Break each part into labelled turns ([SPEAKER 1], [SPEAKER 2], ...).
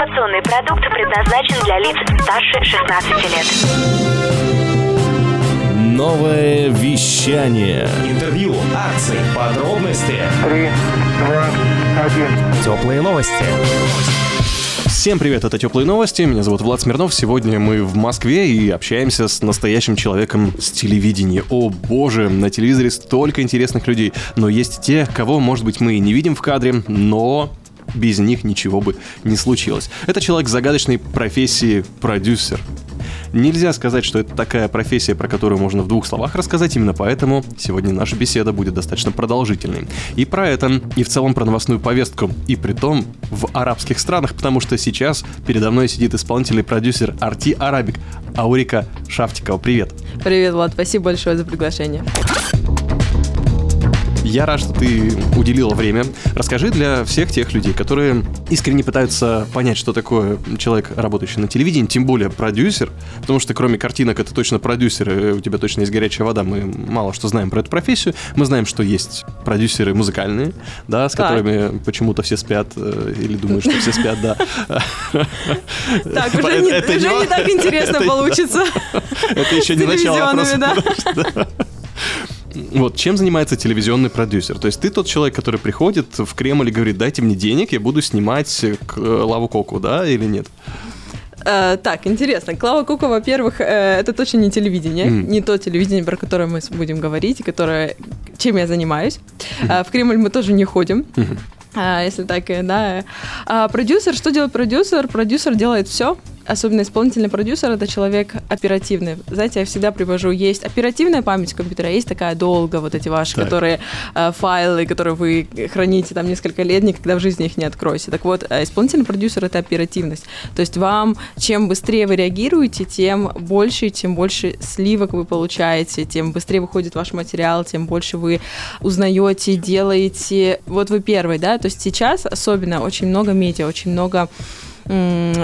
[SPEAKER 1] Информационный продукт предназначен для лиц старше 16 лет.
[SPEAKER 2] Новое вещание.
[SPEAKER 3] Интервью, акции, подробности.
[SPEAKER 4] Три, два, один.
[SPEAKER 3] Теплые новости.
[SPEAKER 2] Всем привет, это Теплые новости, меня зовут Влад Смирнов. Сегодня мы в Москве и общаемся с настоящим человеком с телевидения. О боже, на телевизоре столько интересных людей, но есть те, кого, может быть, мы и не видим в кадре, но без них ничего бы не случилось. Это человек загадочной профессии продюсер. Нельзя сказать, что это такая профессия, про которую можно в двух словах рассказать, именно поэтому сегодня наша беседа будет достаточно продолжительной. И про это, и в целом про новостную повестку, и при том в арабских странах, потому что сейчас передо мной сидит исполнительный продюсер Арти Арабик, Аурика Шафтикова. Привет!
[SPEAKER 5] Привет, Влад, спасибо большое за приглашение.
[SPEAKER 2] Я рад, что ты уделила время. Расскажи для всех тех людей, которые искренне пытаются понять, что такое человек, работающий на телевидении, тем более продюсер, потому что кроме картинок это точно продюсер, у тебя точно есть горячая вода, мы мало что знаем про эту профессию. Мы знаем, что есть продюсеры музыкальные, да, с
[SPEAKER 5] Так.
[SPEAKER 2] которыми почему-то все спят, э, или думают, что все спят, да.
[SPEAKER 5] Так, уже, не, уже не так интересно получится.
[SPEAKER 2] Это еще не начало вопроса. Вот, чем занимается телевизионный продюсер? То есть ты тот человек, который приходит в Кремль и говорит, дайте мне денег, я буду снимать к э, Лаву Коку, да, или нет?
[SPEAKER 5] Э, так, интересно. Клава Кука, во-первых, э, это точно не телевидение,
[SPEAKER 2] Мгм.
[SPEAKER 5] не то телевидение, про которое мы будем говорить, и которое, чем я занимаюсь. Э, в Кремль мы тоже не ходим. А, если так, э, да. А продюсер, что делает продюсер? Продюсер делает все. Особенно исполнительный продюсер это человек оперативный. Знаете, я всегда привожу, есть оперативная память компьютера, есть такая долго, вот эти ваши,
[SPEAKER 2] Так.
[SPEAKER 5] которые э, файлы, которые вы храните там несколько лет, никогда в жизни их не откроете. Так вот, э, исполнительный продюсер это оперативность. То есть вам, чем быстрее вы реагируете, тем больше, тем больше сливок вы получаете, тем быстрее выходит ваш материал, тем больше вы узнаете, делаете. Вот вы первый, да, то есть сейчас особенно очень много медиа, очень много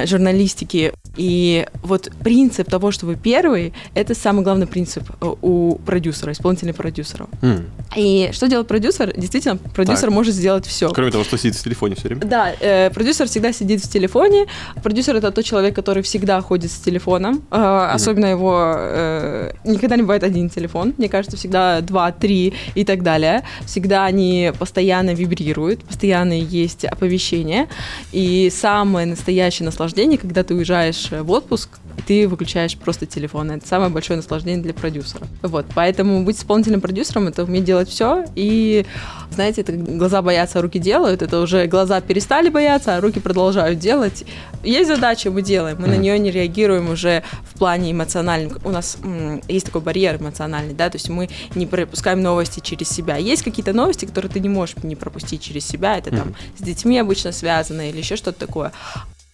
[SPEAKER 5] журналистики. И вот принцип того, что вы первый, это самый главный принцип э, у продюсера, исполнительного продюсера.
[SPEAKER 2] М.
[SPEAKER 5] И что делает продюсер? Действительно, продюсер
[SPEAKER 2] Так.
[SPEAKER 5] может сделать все.
[SPEAKER 2] Кроме того, что сидит в телефоне все время.
[SPEAKER 5] Да, э, продюсер всегда сидит в телефоне. Продюсер это тот человек, который всегда ходит с телефоном. Э, Особенно его э, никогда не бывает один телефон. Мне кажется, всегда два, три и так далее. Всегда они постоянно вибрируют, постоянно есть оповещения. И самое настоящее наслаждение, когда ты уезжаешь в отпуск, и ты выключаешь просто телефон. Это самое большое наслаждение для продюсера. Вот, поэтому быть исполнительным продюсером это уметь делать все. И знаете, это глаза боятся, а руки делают. Это уже глаза перестали бояться, а руки продолжают делать. Есть задача, мы делаем. Мы на нее не реагируем уже в плане эмоциональном. У нас м, есть такой барьер эмоциональный, да, то есть мы не пропускаем новости через себя. Есть какие-то новости, которые ты не можешь не пропустить через себя. Это там с детьми обычно связано или еще что-то такое.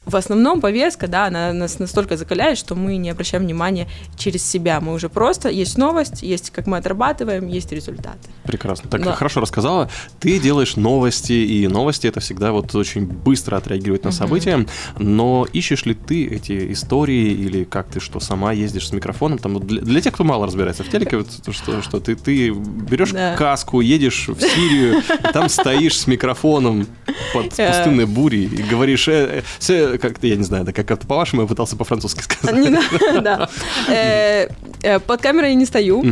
[SPEAKER 5] В основном повестка, да, она нас настолько закаляет, что мы не обращаем внимания через себя. Мы уже просто, есть новость, есть как мы отрабатываем, есть результаты.
[SPEAKER 2] Прекрасно. Так
[SPEAKER 5] Да.
[SPEAKER 2] хорошо рассказала. Ты делаешь новости, и новости это всегда вот очень быстро отреагировать на события. Но ищешь ли ты эти истории или как ты что сама ездишь с микрофоном? Там вот для, для тех, кто мало разбирается в телеке, вот, то, что, что ты, ты берешь
[SPEAKER 5] Да.
[SPEAKER 2] каску, едешь в Сирию, там стоишь с микрофоном под
[SPEAKER 5] Э.
[SPEAKER 2] пустынной бурей и говоришь, все, как ты, я не знаю, да, как это по-вашему, я пытался по-французски сказать.
[SPEAKER 5] Не надо, да. Э, э, Под камерой я не стою.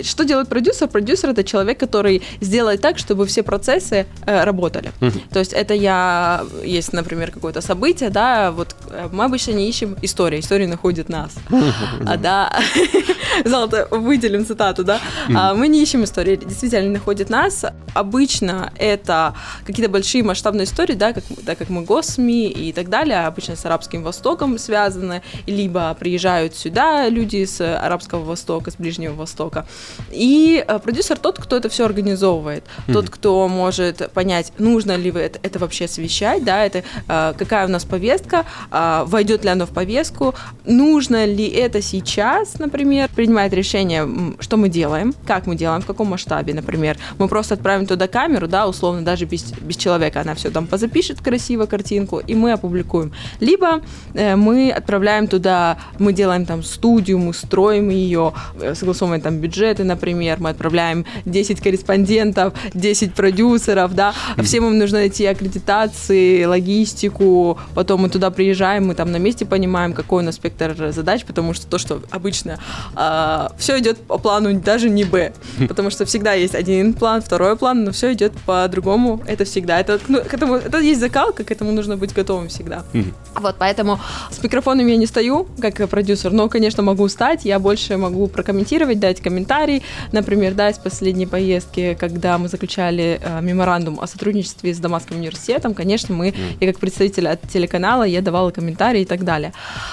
[SPEAKER 2] Мгм.
[SPEAKER 5] Что делает продюсер? Продюсер это человек, который сделает так, чтобы все процессы э, работали.
[SPEAKER 2] Мгм.
[SPEAKER 5] То есть это я, есть, например, какое-то событие, да, вот э, мы обычно не ищем истории, история находит нас. А, да, золото, выделим цитату, да. А, мы не ищем истории, действительно, они находят нас. Обычно это какие-то большие масштабные истории, да, как, так как мы госсми и так далее, обычно с Арабским Востоком связаны, либо приезжают сюда люди с Арабского Востока, с Ближнего Востока. И э, продюсер тот, кто это все организовывает, тот, кто может понять, нужно ли вы это, это вообще освещать, да, это э, какая у нас повестка, э, войдет ли оно в повестку, нужно ли это сейчас, например, принимает решение, что мы делаем, как мы делаем, в каком масштабе, например. Мы просто отправим туда камеру, да, условно, даже без, без человека, она все там позапишет красиво картинку, и мы опубликуем. Либо мы отправляем туда, мы делаем там студию, мы строим ее, согласовываем там бюджет отчеты, например, мы отправляем 10 корреспондентов, 10 продюсеров, да, всем им нужно найти аккредитации, логистику, потом мы туда приезжаем, мы там на месте понимаем, какой у нас спектр задач, потому что то, что обычно все идет по плану даже не Б, потому что всегда есть один план, второй план, но все идет по-другому, это всегда, это, ну, к этому, это есть закалка, к этому нужно быть готовым всегда. Вот, поэтому с микрофоном я не стою, как продюсер, но, конечно, могу стать, я больше могу прокомментировать, дать комментарий, например, да, из последней поездки, когда мы заключали э, меморандум о сотрудничестве с Дамасским университетом, конечно, мы, я как представитель от телеканала, я давала комментарии и так далее.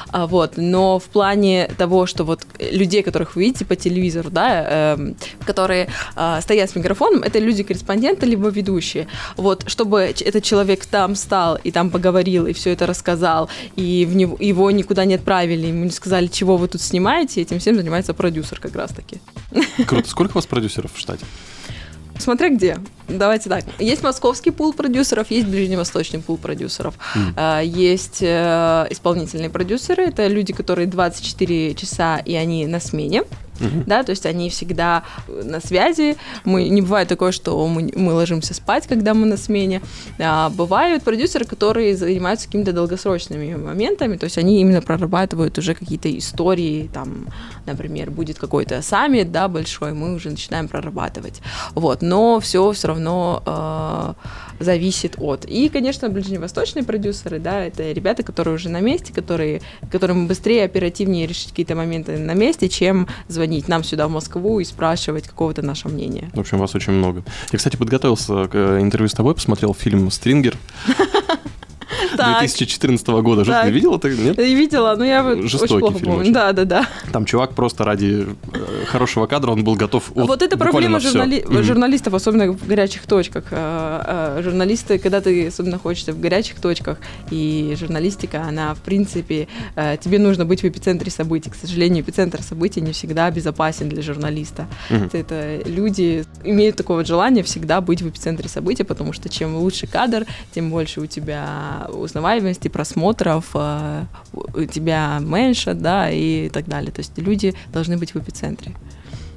[SPEAKER 5] А, вот, но в плане того, что вот людей, которых вы видите по телевизору, да, э, которые э, стоят с микрофоном, это люди-корреспонденты либо ведущие. Вот, чтобы этот человек там стал и там поговорил и все это рассказал, и в него, его никуда не отправили, ему не сказали, чего вы тут снимаете, этим всем занимается продюсер как раз-таки.
[SPEAKER 2] Круто. Сколько у вас продюсеров в штате?
[SPEAKER 5] Смотря где. Давайте так. Есть московский пул продюсеров, есть ближневосточный пул продюсеров. Mm. Есть э, исполнительные продюсеры, это люди, которые 24 часа и они на смене. Uh-huh. Да, то есть они всегда на связи. Мы, не бывает такое, что мы, мы ложимся спать, когда мы на смене. А, бывают продюсеры, которые занимаются какими-то долгосрочными моментами, то есть они именно прорабатывают уже какие-то истории, там, например, будет какой-то саммит, да, большой, мы уже начинаем прорабатывать. Вот, но все все равно э, зависит от. И, конечно, ближневосточные продюсеры, да, это ребята, которые уже на месте, которые, которым быстрее, оперативнее решить какие-то моменты на месте, чем звонить звонить нам сюда в Москву и спрашивать какого-то нашего мнения.
[SPEAKER 2] В общем, вас очень много. Я, кстати, подготовился к э, интервью с тобой, посмотрел фильм «Стрингер». 2014 года. Что, ты видела это? Нет?
[SPEAKER 5] Я видела, но я
[SPEAKER 2] Жестокий
[SPEAKER 5] очень плохо помню. Да, да, да.
[SPEAKER 2] Там чувак просто ради э, хорошего кадра, он был готов от,
[SPEAKER 5] Вот это проблема журналистов, особенно в горячих точках. Э, э, Журналисты, когда ты особенно находишься в горячих точках, и журналистика, она, в принципе, тебе нужно быть в эпицентре событий. К сожалению, эпицентр событий не всегда безопасен для журналиста. Это люди имеют такое вот желание всегда быть в эпицентре событий, потому что чем лучше кадр, тем больше у тебя узнаваемости, просмотров, э, у тебя меньше, да, и так далее. То есть люди должны быть в эпицентре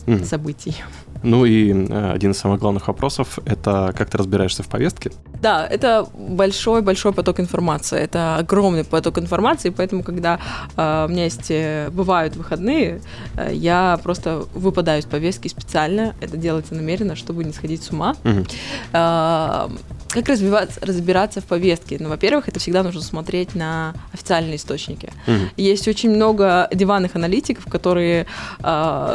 [SPEAKER 2] Мгм.
[SPEAKER 5] событий.
[SPEAKER 2] Ну и э, один из самых главных вопросов – это как ты разбираешься в повестке?
[SPEAKER 5] Да, это большой-большой поток информации, это огромный поток информации, поэтому, когда э, у меня есть, э, бывают выходные, э, я просто выпадаю из повестки специально, это делается намеренно, чтобы не сходить с ума.
[SPEAKER 2] Мгм.
[SPEAKER 5] Э, как разбиваться, разбираться в повестке? Ну, во-первых, это всегда нужно смотреть на официальные источники.
[SPEAKER 2] Мгм.
[SPEAKER 5] Есть очень много диванных аналитиков, которые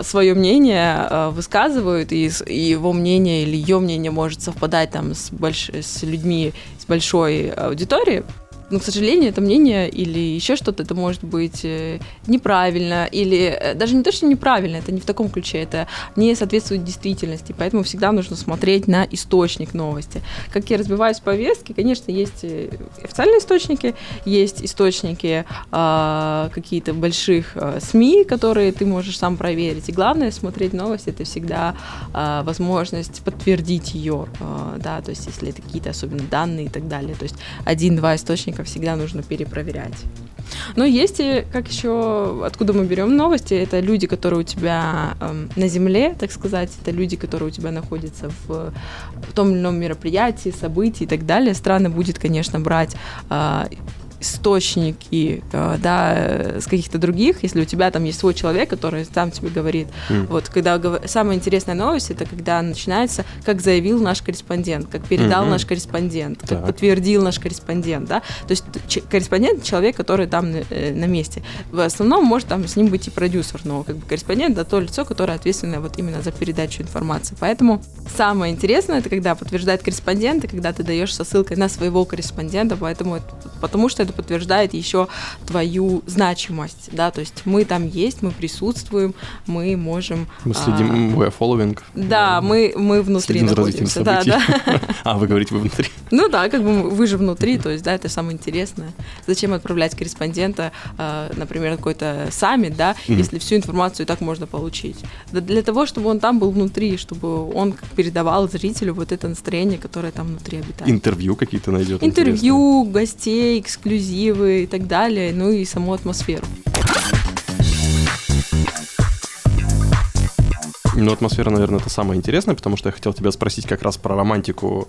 [SPEAKER 5] свое мнение э, высказывают, и, и его мнение или ее мнение может совпадать там с, больш- с людьми с большой аудиторией. Но, к сожалению, это мнение или еще что-то, это может быть э, неправильно, или э, даже не то, что неправильно, это не в таком ключе, это не соответствует действительности, поэтому всегда нужно смотреть на источник новости. Как я разбиваюсь в повестке, конечно, есть э, официальные источники, есть источники а, какие-то больших а, СМИ, которые ты можешь сам проверить. И главное смотреть новости, это всегда а, возможность подтвердить ее, а, да, то есть если это какие-то особенно данные и так далее. То есть один-два источника всегда нужно перепроверять. Но есть и, как еще, откуда мы берем новости, это люди, которые у тебя эм, на земле, так сказать, это люди, которые у тебя находятся в, в том или ином мероприятии, событии и так далее. Странно будет, конечно, брать а, источники, э, да, э, с каких-то других, если у тебя там есть свой человек, который сам тебе говорит.
[SPEAKER 2] Мгм.
[SPEAKER 5] Вот, когда самая интересная новость, это когда начинается, как заявил наш корреспондент, как передал
[SPEAKER 2] Мгм.
[SPEAKER 5] наш корреспондент, как
[SPEAKER 2] Так.
[SPEAKER 5] подтвердил наш корреспондент, да. То есть корреспондент человек, который там э, на месте. В основном может там с ним быть и продюсер, но как бы корреспондент это то лицо, которое ответственное вот именно за передачу информации. Поэтому самое интересное это когда подтверждает корреспондент, и когда ты даешь со ссылкой на своего корреспондента, поэтому это- потому что это подтверждает еще твою значимость, да, то есть мы там есть, мы присутствуем, мы можем.
[SPEAKER 2] Мы
[SPEAKER 5] а,
[SPEAKER 2] следим, we are following.
[SPEAKER 5] да, мы, мы внутри
[SPEAKER 2] Следим за развитием
[SPEAKER 5] находимся. Да,
[SPEAKER 2] событий.
[SPEAKER 5] да.
[SPEAKER 2] А, вы говорите, вы внутри.
[SPEAKER 5] Ну да, как бы вы же внутри, то есть, да, это самое интересное. Зачем отправлять корреспондента, э, например, на какой-то саммит, да,
[SPEAKER 2] Мгм.
[SPEAKER 5] если всю информацию и так можно получить? Да для того, чтобы он там был внутри, чтобы он передавал зрителю вот это настроение, которое там внутри обитает.
[SPEAKER 2] Интервью какие-то найдет.
[SPEAKER 5] Интервью, гостей, эксклюзивы и так далее, ну и саму атмосферу.
[SPEAKER 2] Ну, атмосфера, наверное, это самое интересное, потому что я хотел тебя спросить как раз про романтику.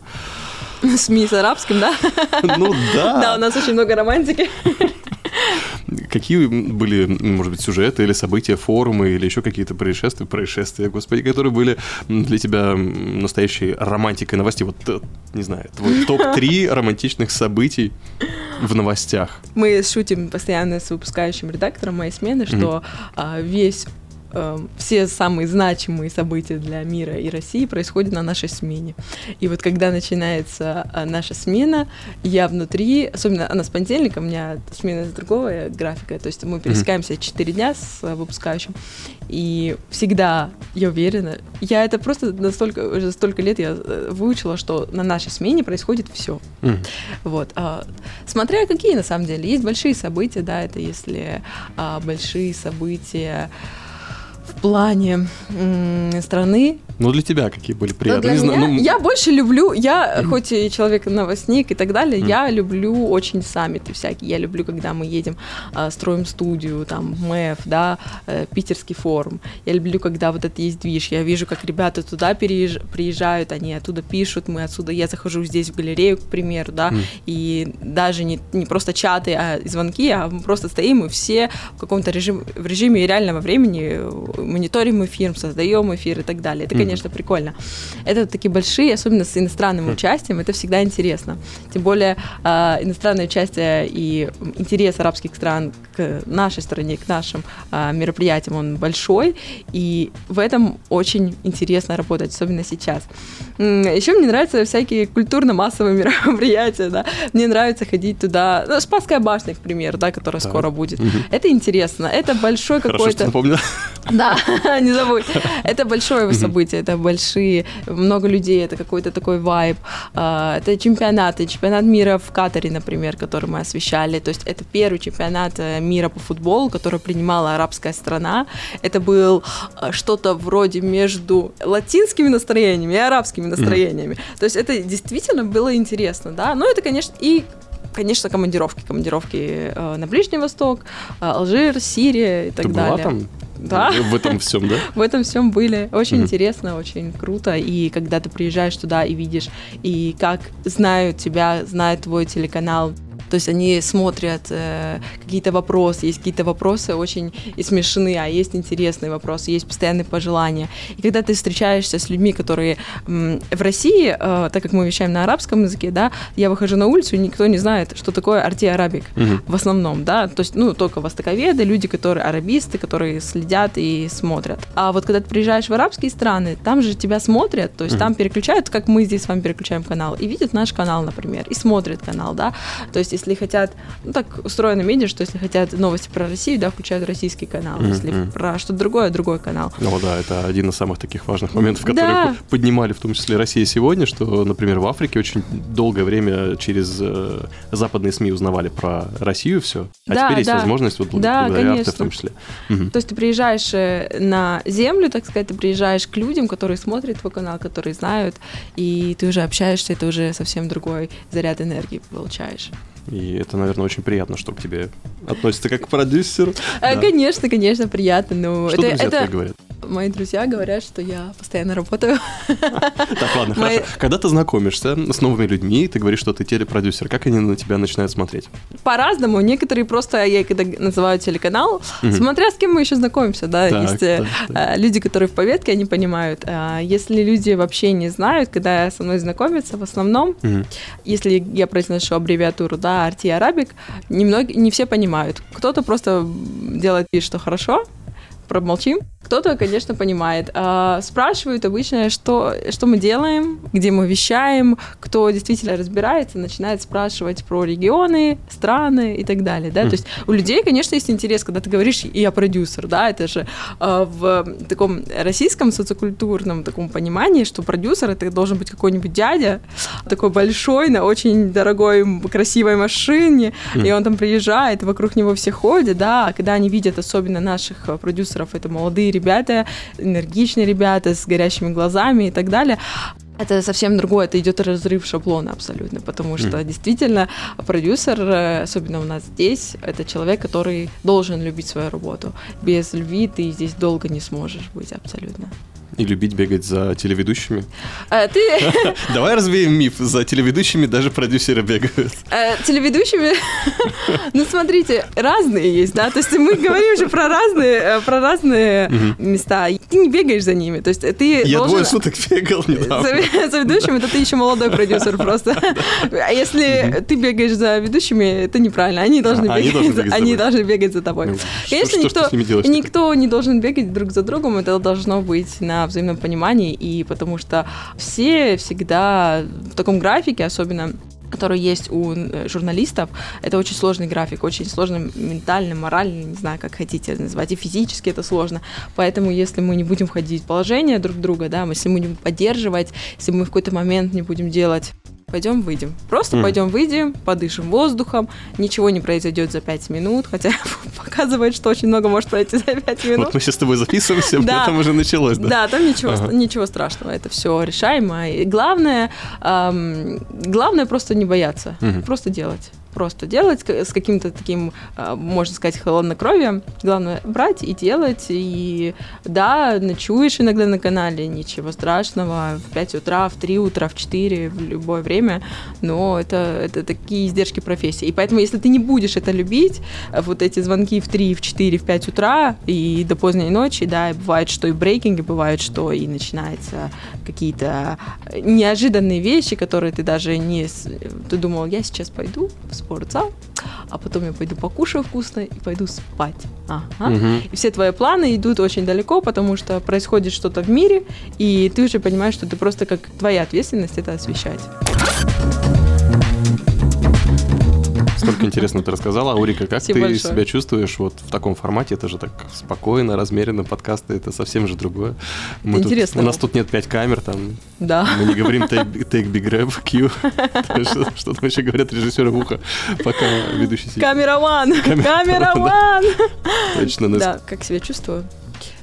[SPEAKER 5] СМИ с арабским, да?
[SPEAKER 2] Ну
[SPEAKER 5] Да, у
[SPEAKER 2] да.
[SPEAKER 5] нас очень много романтики.
[SPEAKER 2] Какие были, может быть, сюжеты или события, форумы или еще какие-то происшествия, происшествия, господи, которые были для тебя настоящей романтикой новостей? Вот, э, не знаю, твой топ-3 романтичных событий в новостях.
[SPEAKER 5] Мы шутим постоянно с выпускающим редактором моей смены, что а, весь э, все самые значимые события для мира и России происходят на нашей смене. И вот когда начинается а, наша смена, я внутри, особенно она с понедельника, у меня смена с другого э, графика, то есть мы пересекаемся 4 дня с э, выпускающим, и всегда я уверена, я это просто настолько, уже столько лет я э, выучила, что на нашей смене происходит все.
[SPEAKER 2] Мгм.
[SPEAKER 5] Вот. а, смотря какие на самом деле. Есть большие события, да, это если а, большие события в плане м, страны.
[SPEAKER 2] Ну, для тебя какие были
[SPEAKER 5] Но
[SPEAKER 2] приятные?
[SPEAKER 5] для
[SPEAKER 2] знаю,
[SPEAKER 5] меня-
[SPEAKER 2] ну,
[SPEAKER 5] я больше люблю, я хоть и человек новостник и так далее, я люблю очень саммиты всякие. Я люблю, когда мы едем, а, строим студию, там, МЭФ, да, э, питерский форум. Я люблю, когда вот это есть движ. Я вижу, как ребята туда переезж- приезжают, они оттуда пишут, мы отсюда, я захожу здесь в галерею, к примеру, да, и даже не, не просто чаты, а звонки, а мы просто стоим и все в каком-то режиме, в режиме реального времени э, мониторим эфир, создаем эфир и так далее. Это, конечно, прикольно. Это такие большие, особенно с иностранным участием, это всегда интересно. Тем более а, иностранное участие и интерес арабских стран к нашей стране, к нашим а, мероприятиям, он большой, и в этом очень интересно работать, особенно сейчас. Еще мне нравятся всякие культурно-массовые мероприятия, да. Мне нравится ходить туда, ну, Спасская башня, к примеру, да, которая
[SPEAKER 2] Так.
[SPEAKER 5] скоро будет. Это интересно, это большой
[SPEAKER 2] Хорошо, что
[SPEAKER 5] какой-то...
[SPEAKER 2] напомнила.
[SPEAKER 5] Да, не забудь. Это большое событие, это большие, много людей, это какой-то такой вайб. А, Это чемпионаты, чемпионат мира в Катаре, например, который мы освещали. То есть это первый чемпионат э, мира по футболу, который принимала арабская страна. Это был э, что-то вроде между латинскими настроениями и арабскими настроениями. То есть это действительно было интересно, да. Но это, конечно, и Конечно, командировки. Командировки э, на Ближний Восток, э, Алжир, Сирия и так
[SPEAKER 2] Ты была
[SPEAKER 5] далее.
[SPEAKER 2] там?
[SPEAKER 5] Да.
[SPEAKER 2] В этом всем, да?
[SPEAKER 5] В этом всем были. Очень интересно, очень круто. И когда ты приезжаешь туда и видишь, и как знают тебя, знают твой телеканал. То есть они смотрят э, какие-то вопросы, есть какие-то вопросы очень и смешные, а есть интересные вопросы, есть постоянные пожелания. И когда ты встречаешься с людьми, которые м, в России, э, так как мы вещаем на арабском языке, да, я выхожу на улицу, и никто не знает, что такое арти-арабик
[SPEAKER 2] Мгм.
[SPEAKER 5] в основном, да, то есть, ну, только востоковеды, люди, которые арабисты, которые следят и смотрят. А вот когда ты приезжаешь в арабские страны, там же тебя смотрят, то есть там переключают, как мы здесь с вами переключаем канал, и видят наш канал, например, и смотрят канал, да, то есть если хотят, ну, так устроено медиа, что если хотят новости про Россию, да, включают российский канал,
[SPEAKER 2] Мгм,
[SPEAKER 5] если про что-то другое, другой канал.
[SPEAKER 2] О, да, это один из самых таких важных моментов, которые
[SPEAKER 5] Да.
[SPEAKER 2] поднимали в том числе Россия сегодня, что, например, в Африке очень долгое время через э, западные СМИ узнавали про Россию все, а
[SPEAKER 5] Да,
[SPEAKER 2] теперь есть
[SPEAKER 5] да.
[SPEAKER 2] возможность, вот
[SPEAKER 5] Да,
[SPEAKER 2] благодаря Арте в
[SPEAKER 5] конечно.
[SPEAKER 2] том числе. Мгм.
[SPEAKER 5] То есть ты приезжаешь э, на землю, так сказать, ты приезжаешь к людям, которые смотрят твой канал, которые знают, и ты уже общаешься, это уже совсем другой заряд энергии получаешь.
[SPEAKER 2] И это, наверное, очень приятно, что к тебе относятся как к продюсеру.
[SPEAKER 5] Э. Конечно, конечно, приятно, но
[SPEAKER 2] Что друзья
[SPEAKER 5] это
[SPEAKER 2] твои говорят?
[SPEAKER 5] Мои друзья говорят, что я постоянно работаю.
[SPEAKER 2] Так, ладно, хорошо. Когда ты знакомишься с новыми людьми, ты говоришь, что ты телепродюсер, как они на тебя начинают смотреть?
[SPEAKER 5] По-разному. Некоторые просто, я когда называю телеканал, смотря с кем мы еще знакомимся, да, есть э, э, люди, которые в повестке, они понимают. А Если люди вообще не знают, когда со мной знакомятся, в основном, если я произношу аббревиатуру, да, Арти Арабик, немного, не все понимают. Кто-то просто делает вид, что хорошо, промолчим. Кто-то, конечно, понимает. А, спрашивают обычно, что, что мы делаем, где мы вещаем, кто действительно разбирается, начинает спрашивать про регионы, страны и так далее. Да? То есть у людей, конечно, есть интерес, когда ты говоришь «я продюсер», да, это же а, в таком российском социокультурном таком понимании, что продюсер это должен быть какой-нибудь дядя, такой большой, на очень дорогой, красивой машине, и он там приезжает, вокруг него все ходят, да, а когда они видят особенно наших э, продюсеров, это молодые ребята, энергичные ребята с горящими глазами и так далее, это совсем другое, это идет разрыв шаблона абсолютно, потому что действительно продюсер, э, особенно у нас здесь, это человек, который должен любить свою работу. Без любви ты здесь долго не сможешь быть абсолютно.
[SPEAKER 2] И любить бегать за телеведущими.
[SPEAKER 5] Э, Ты
[SPEAKER 2] Давай развеем миф. За телеведущими даже продюсеры бегают.
[SPEAKER 5] э, телеведущими, ну смотрите, разные есть, да, то есть мы говорим же про разные, э, про разные места. Ты не бегаешь за ними, то есть ты
[SPEAKER 2] Я двое суток бегал недавно.
[SPEAKER 5] За, за ведущим, это ты еще молодой продюсер просто. А если ты бегаешь за ведущими, это неправильно. Они должны
[SPEAKER 2] А,
[SPEAKER 5] бегать, они
[SPEAKER 2] тобой.
[SPEAKER 5] должны бегать за тобой.
[SPEAKER 2] Ну,
[SPEAKER 5] Конечно,
[SPEAKER 2] делаешь-то?
[SPEAKER 5] никто не должен бегать друг за другом. Это должно быть на взаимном понимании, и потому что все всегда в таком графике, особенно который есть у э, журналистов, это очень сложный график, очень сложный ментально, морально, не знаю, как хотите назвать, и физически это сложно. Поэтому, если мы не будем входить в положение друг друга, да, если мы будем поддерживать, если мы в какой-то момент не будем делать Пойдем выйдем. Просто
[SPEAKER 2] Мгм.
[SPEAKER 5] пойдем выйдем, подышим воздухом, ничего не произойдет за пять минут, хотя показывает, что очень много может произойти за пять минут.
[SPEAKER 2] Вот мы сейчас с тобой записываемся,
[SPEAKER 5] Да.
[SPEAKER 2] там уже началось, да?
[SPEAKER 5] Да, там ничего,
[SPEAKER 2] Ага.
[SPEAKER 5] ничего страшного, это все решаемо. И главное, ам, главное просто не бояться,
[SPEAKER 2] Мгм.
[SPEAKER 5] просто делать. Просто делать с каким-то таким, а, можно сказать, холоднокровием. Главное брать и делать. И да, ночуешь иногда на канале, ничего страшного. В 5 утра, в 3 утра, в 4, в любое время. Но это, это такие издержки профессии. И поэтому, если ты не будешь это любить, вот эти звонки в 3, в 4, в 5 утра и до поздней ночи, да, и бывает, что и брейкинги, бывает, что и начинаются какие-то неожиданные вещи, которые ты даже не... Ты думал, я сейчас пойду спортзал, а потом я пойду покушаю вкусно и пойду спать. Ага.
[SPEAKER 2] Мгм.
[SPEAKER 5] И все твои планы идут очень далеко, потому что происходит что-то в мире, и ты уже понимаешь, что ты просто как твоя ответственность это освещать.
[SPEAKER 2] Столько интересно ты рассказала. Аурика, как
[SPEAKER 5] Спасибо
[SPEAKER 2] ты
[SPEAKER 5] большое.
[SPEAKER 2] себя чувствуешь вот в таком формате? Это же так спокойно, размеренно, подкасты, это совсем же другое. Мы тут-
[SPEAKER 5] интересно.
[SPEAKER 2] у нас тут нет пять камер, там
[SPEAKER 5] Да.
[SPEAKER 2] мы не говорим take, take big grab, Q. Что, там вообще говорят режиссеры в ухо, пока ведущий сидит.
[SPEAKER 5] Камера ван! Камера ван!
[SPEAKER 2] Точно,
[SPEAKER 5] Да, как себя чувствую?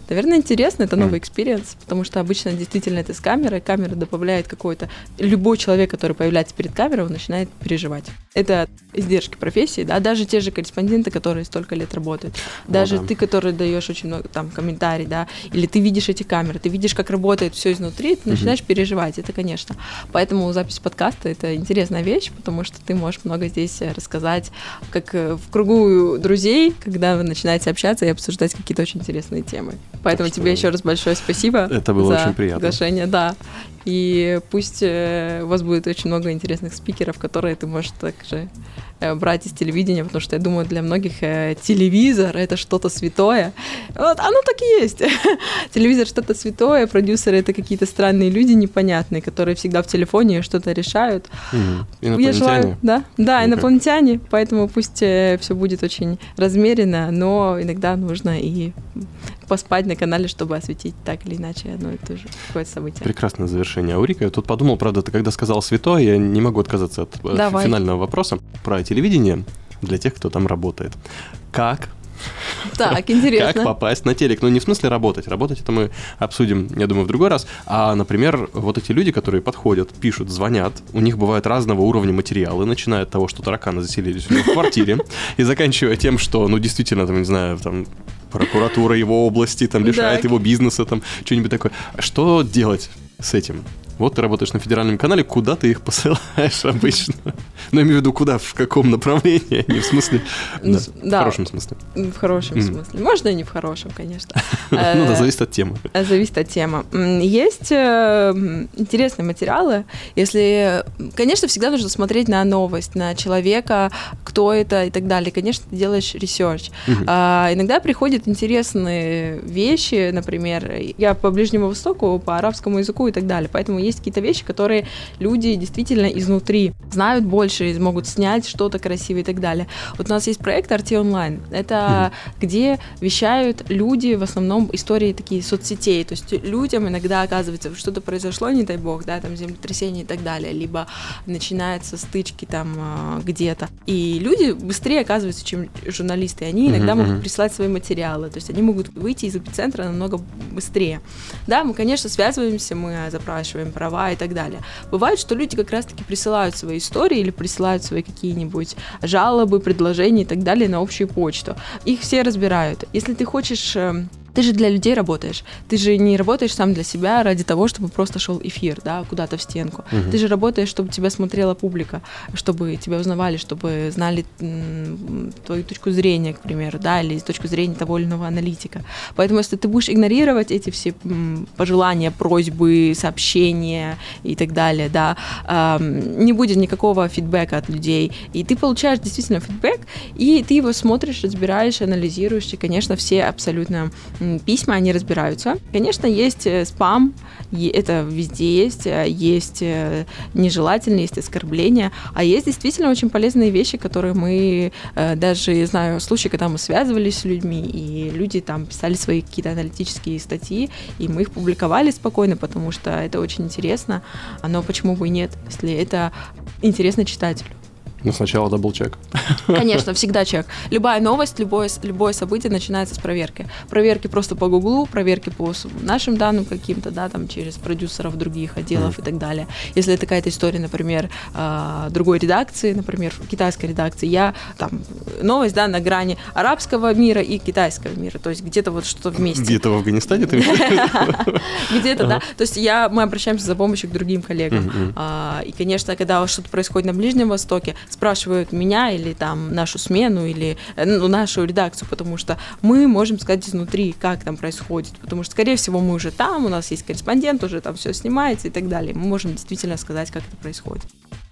[SPEAKER 5] Наверное, интересно, это новый experience, потому что обычно действительно это с камерой, камера добавляет какой-то... Любой человек, который появляется перед камерой, он начинает переживать. Это издержки профессии, да, даже те же корреспонденты, которые столько лет работают, даже
[SPEAKER 2] да.
[SPEAKER 5] ты, который даешь очень много там комментарий, да, или ты видишь эти камеры, ты видишь, как работает все изнутри, ты начинаешь переживать, это, конечно. Поэтому запись подкаста — это интересная вещь, потому что ты можешь много здесь э, рассказать, как э, в кругу друзей, когда вы начинаете общаться и обсуждать какие-то очень интересные темы. Поэтому
[SPEAKER 2] что
[SPEAKER 5] тебе еще раз большое спасибо.
[SPEAKER 2] Это было
[SPEAKER 5] за
[SPEAKER 2] очень приятно.
[SPEAKER 5] приглашение, да. И пусть э, у вас будет очень много интересных спикеров, которые ты можешь также брать из телевидения, потому что я думаю, для многих э, телевизор это что-то святое. Вот оно так и есть. телевизор что-то святое, продюсеры это какие-то странные люди непонятные, которые всегда в телефоне что-то решают.
[SPEAKER 2] мгм.
[SPEAKER 5] Я желаю,
[SPEAKER 2] Инопланетяне.
[SPEAKER 5] да, да, инопланетяне, поэтому пусть все будет очень размеренно, но иногда нужно и поспать на канале, чтобы осветить так или иначе одно и то же какое-то событие.
[SPEAKER 2] Прекрасное завершение, Аурика. Я тут подумал, правда, ты когда сказал святое, я не могу отказаться от э,
[SPEAKER 5] Давай.
[SPEAKER 2] финального вопроса про телевидение для тех, кто там работает. Как
[SPEAKER 5] Так, интересно.
[SPEAKER 2] Как попасть на телек? Ну, не в смысле работать. Работать это мы обсудим, я думаю, в другой раз. А, например, вот эти люди, которые подходят, пишут, звонят, у них бывают разного уровня материалы, начиная от того, что тараканы заселились у него в квартире, и заканчивая тем, что, ну, действительно, там, не знаю, там, прокуратура его области, там, лишает его бизнеса, там, что-нибудь такое. Что делать с этим? Вот ты работаешь на федеральном канале, куда ты их посылаешь обычно? Ну, я имею в виду, куда, в каком направлении, не в смысле,
[SPEAKER 5] Ну,
[SPEAKER 2] да, в хорошем смысле.
[SPEAKER 5] В хорошем смысле. Можно и не в хорошем, конечно.
[SPEAKER 2] Ну да,
[SPEAKER 5] Э,
[SPEAKER 2] зависит от темы.
[SPEAKER 5] Э, Зависит от темы. Есть э, интересные материалы. Если, конечно, всегда нужно смотреть на новость, на человека, кто это и так далее. Конечно, ты делаешь
[SPEAKER 2] research.
[SPEAKER 5] А, иногда приходят интересные вещи, например, я по Ближнему Востоку, по арабскому языку и так далее. Поэтому есть какие-то вещи, которые люди действительно изнутри знают больше, и могут снять что-то красивое и так далее. Вот у нас есть проект RT Online. Это где вещают люди, в основном истории такие соцсетей. То есть людям иногда оказывается, что-то произошло, не дай бог, да, там землетрясение и так далее, либо начинаются стычки там а, где-то. И люди быстрее оказываются, чем журналисты. Они иногда могут присылать свои материалы. То есть они могут выйти из эпицентра намного быстрее. Да, мы, конечно, связываемся, мы запрашиваем права и так далее. Бывает, что люди как раз-таки присылают свои истории или присылают свои какие-нибудь жалобы, предложения и так далее на общую почту. Их все разбирают. Если ты хочешь э, Ты же для людей работаешь. Ты же не работаешь сам для себя ради того, чтобы просто шел эфир, да, куда-то в стенку.
[SPEAKER 2] Мгм.
[SPEAKER 5] Ты же работаешь, чтобы тебя смотрела публика, чтобы тебя узнавали, чтобы знали твою точку зрения, к примеру, да, или точку зрения того или иного аналитика. Поэтому если ты будешь игнорировать эти все пожелания, просьбы, сообщения и так далее, да, не будет никакого фидбэка от людей. И ты получаешь действительно фидбэк, и ты его смотришь, разбираешь, анализируешь, и, конечно, все абсолютно письма, они разбираются. Конечно, есть э, спам, это везде есть, э, есть э, нежелательные, есть оскорбления, а есть действительно очень полезные вещи, которые мы, даже, знаю, случаи, когда мы связывались с людьми, и люди там писали свои какие-то аналитические статьи, и мы их публиковали спокойно, потому что это очень интересно, но почему бы и нет, если это интересно читателю.
[SPEAKER 2] Ну, сначала даблчек.
[SPEAKER 5] Конечно, всегда чек. Любая новость, любое, любое событие начинается с проверки. Проверки просто по Гуглу, проверки по нашим данным каким-то, да, там через продюсеров других отделов и так далее. Если это какая-то история, например, а, другой редакции, например, китайской редакции, я там новость, да, на грани арабского мира и китайского мира, то есть где-то вот что-то вместе.
[SPEAKER 2] Где-то в Афганистане ты?
[SPEAKER 5] Где-то, да. То есть я, мы обращаемся за помощью к другим коллегам. А, и, конечно, когда что-то происходит на Ближнем Востоке, спрашивают меня или там нашу смену, или э, ну, нашу редакцию, потому что мы можем сказать изнутри, как там происходит. Потому что, скорее всего, мы уже там, у нас есть корреспондент, уже там все снимается и так далее. Мы можем действительно сказать, как это происходит.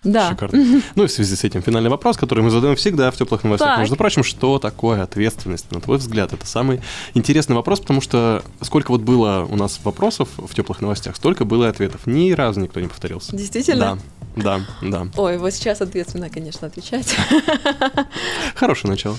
[SPEAKER 5] Да.
[SPEAKER 2] Шикарно. Ну и в связи с этим финальный вопрос, который мы задаем всегда в теплых новостях.
[SPEAKER 5] Так.
[SPEAKER 2] Между прочим, что такое ответственность? На твой взгляд, это самый интересный вопрос, потому что сколько вот было у нас вопросов в теплых новостях, столько было и ответов. Ни разу никто не повторился.
[SPEAKER 5] Действительно?
[SPEAKER 2] Да, да, да.
[SPEAKER 5] Ой, вот сейчас ответственно, конечно, отвечать.
[SPEAKER 2] Хорошее начало.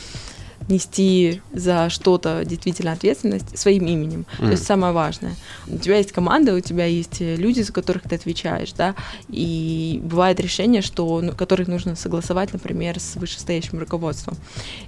[SPEAKER 5] нести за что-то действительно ответственность своим именем. То есть самое важное. У тебя есть команда, у тебя есть э, люди, за которых ты отвечаешь, да, и бывает решение, что, ну, которых нужно согласовать, например, с вышестоящим руководством.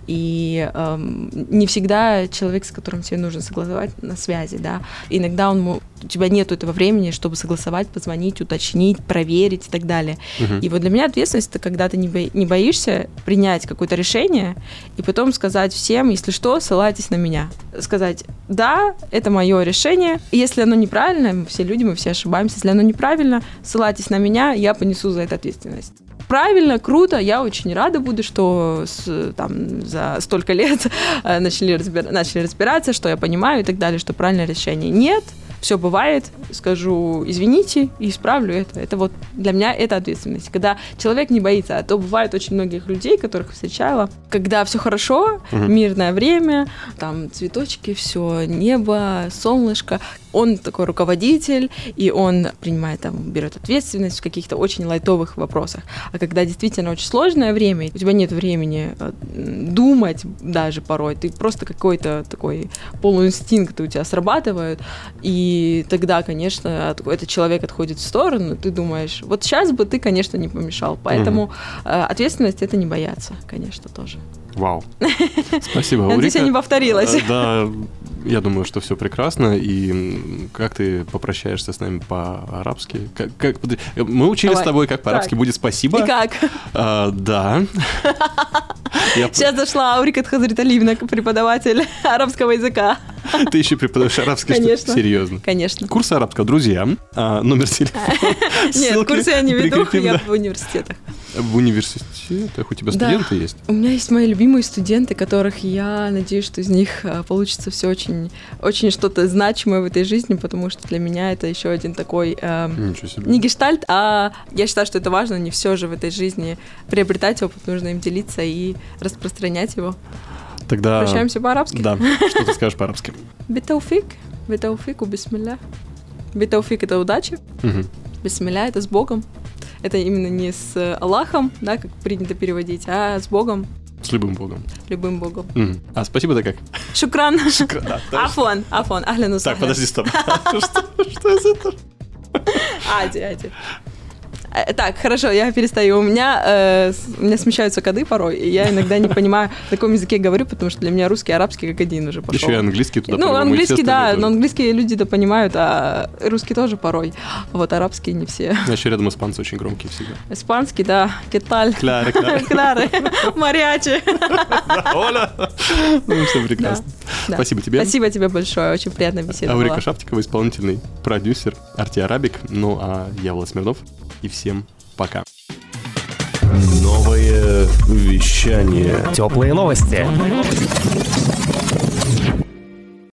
[SPEAKER 5] И эм, не всегда человек, с которым тебе нужно согласовать, на связи, да. Иногда он, у тебя нет этого времени, чтобы согласовать, позвонить, уточнить, проверить и так далее. И вот для меня ответственность это когда ты не, бо- не боишься принять какое-то решение и потом сказать всем, если что, ссылайтесь на меня. Сказать, да, это мое решение. И если оно неправильно, мы все люди, мы все ошибаемся, если оно неправильно, ссылайтесь на меня, я понесу за это ответственность. Правильно, круто, я очень рада буду, что с- там, за столько лет э, начали, разбира- начали разбираться, что я понимаю и так далее, что правильное решение. Нет, все бывает, скажу извините и исправлю это. Это вот для меня это ответственность. Когда человек не боится, а то бывает очень многих людей, которых встречала, когда все хорошо, мирное время, там цветочки, все небо, солнышко, он такой руководитель, и он принимает там, берет ответственность в каких-то очень лайтовых вопросах. А когда действительно очень сложное время, у тебя нет времени э, думать даже порой, ты просто какой-то такой полуинстинкт у тебя срабатывает, и тогда, конечно, от- этот человек отходит в сторону, ты думаешь, вот сейчас бы ты, конечно, не помешал. Поэтому э, ответственность это не бояться, конечно, тоже.
[SPEAKER 2] Вау. Спасибо,
[SPEAKER 5] Надеюсь,
[SPEAKER 2] Улрика.
[SPEAKER 5] я не повторилась.
[SPEAKER 2] Э, Да, я думаю, что все прекрасно. И как ты попрощаешься с нами по-арабски? Как, как- э, мы учили
[SPEAKER 5] Давай.
[SPEAKER 2] с тобой, как по-арабски
[SPEAKER 5] Так.
[SPEAKER 2] будет спасибо.
[SPEAKER 5] И как?
[SPEAKER 2] А, да. Я-
[SPEAKER 5] Сейчас зашла Аурика Хазриталиевна, преподаватель арабского языка.
[SPEAKER 2] Ты еще преподаешь арабский,
[SPEAKER 5] Конечно.
[SPEAKER 2] серьезно.
[SPEAKER 5] Конечно.
[SPEAKER 2] Курс арабского, друзья. А, номер телефона.
[SPEAKER 5] Нет, курсы я не веду, я в университетах.
[SPEAKER 2] В университетах у тебя студенты есть?
[SPEAKER 5] У меня есть мои любимые студенты, которых я надеюсь, что из них а, получится все очень, очень что-то значимое в этой жизни, потому что для меня это еще один такой
[SPEAKER 2] себе.
[SPEAKER 5] не гештальт, а я считаю, что это важно, не все же в этой жизни приобретать опыт, нужно им делиться и распространять его.
[SPEAKER 2] Тогда...
[SPEAKER 5] Прощаемся по-арабски.
[SPEAKER 2] Да, что ты скажешь по-арабски?
[SPEAKER 5] بالتوفيق, بالتوفيق, بسم الله. بالتوفيق — это удача,
[SPEAKER 2] Мгм.
[SPEAKER 5] بسم الله — это с Богом. Это именно не с Аллахом, да, как принято переводить, а с Богом,
[SPEAKER 2] С любым богом.
[SPEAKER 5] любым Богом.
[SPEAKER 2] Мгм. А спасибо-то как?
[SPEAKER 5] Шукран.
[SPEAKER 2] Да, подожди.
[SPEAKER 5] Афон, афон, ахляну
[SPEAKER 2] Так, подожди, стоп. Что это?
[SPEAKER 5] Ади, ади. Э, Так, хорошо, я перестаю. У меня, э, у меня смещаются коды порой, и я иногда не понимаю, на каком языке говорю, потому что для меня русский и арабский как один уже пошел.
[SPEAKER 2] Еще и английский туда
[SPEAKER 5] Ну, английский, да, но
[SPEAKER 2] тоже.
[SPEAKER 5] английские люди это понимают, а русский тоже порой. Вот арабский не все.
[SPEAKER 2] А Еще рядом испанцы очень громкие всегда.
[SPEAKER 5] Испанский, да, кеталь.
[SPEAKER 2] Кляре, кляре.
[SPEAKER 5] Клары, мариачи.
[SPEAKER 2] Оля! Ну, все прекрасно.
[SPEAKER 5] Да.
[SPEAKER 2] Спасибо тебе.
[SPEAKER 5] Спасибо тебе большое, очень приятная беседа
[SPEAKER 2] Аурика
[SPEAKER 5] была.
[SPEAKER 2] Шаптикова, исполнительный продюсер Арти Арабик. Ну а я Влад Смирнов. И всем пока.
[SPEAKER 3] Новое вещание.
[SPEAKER 6] Теплые новости.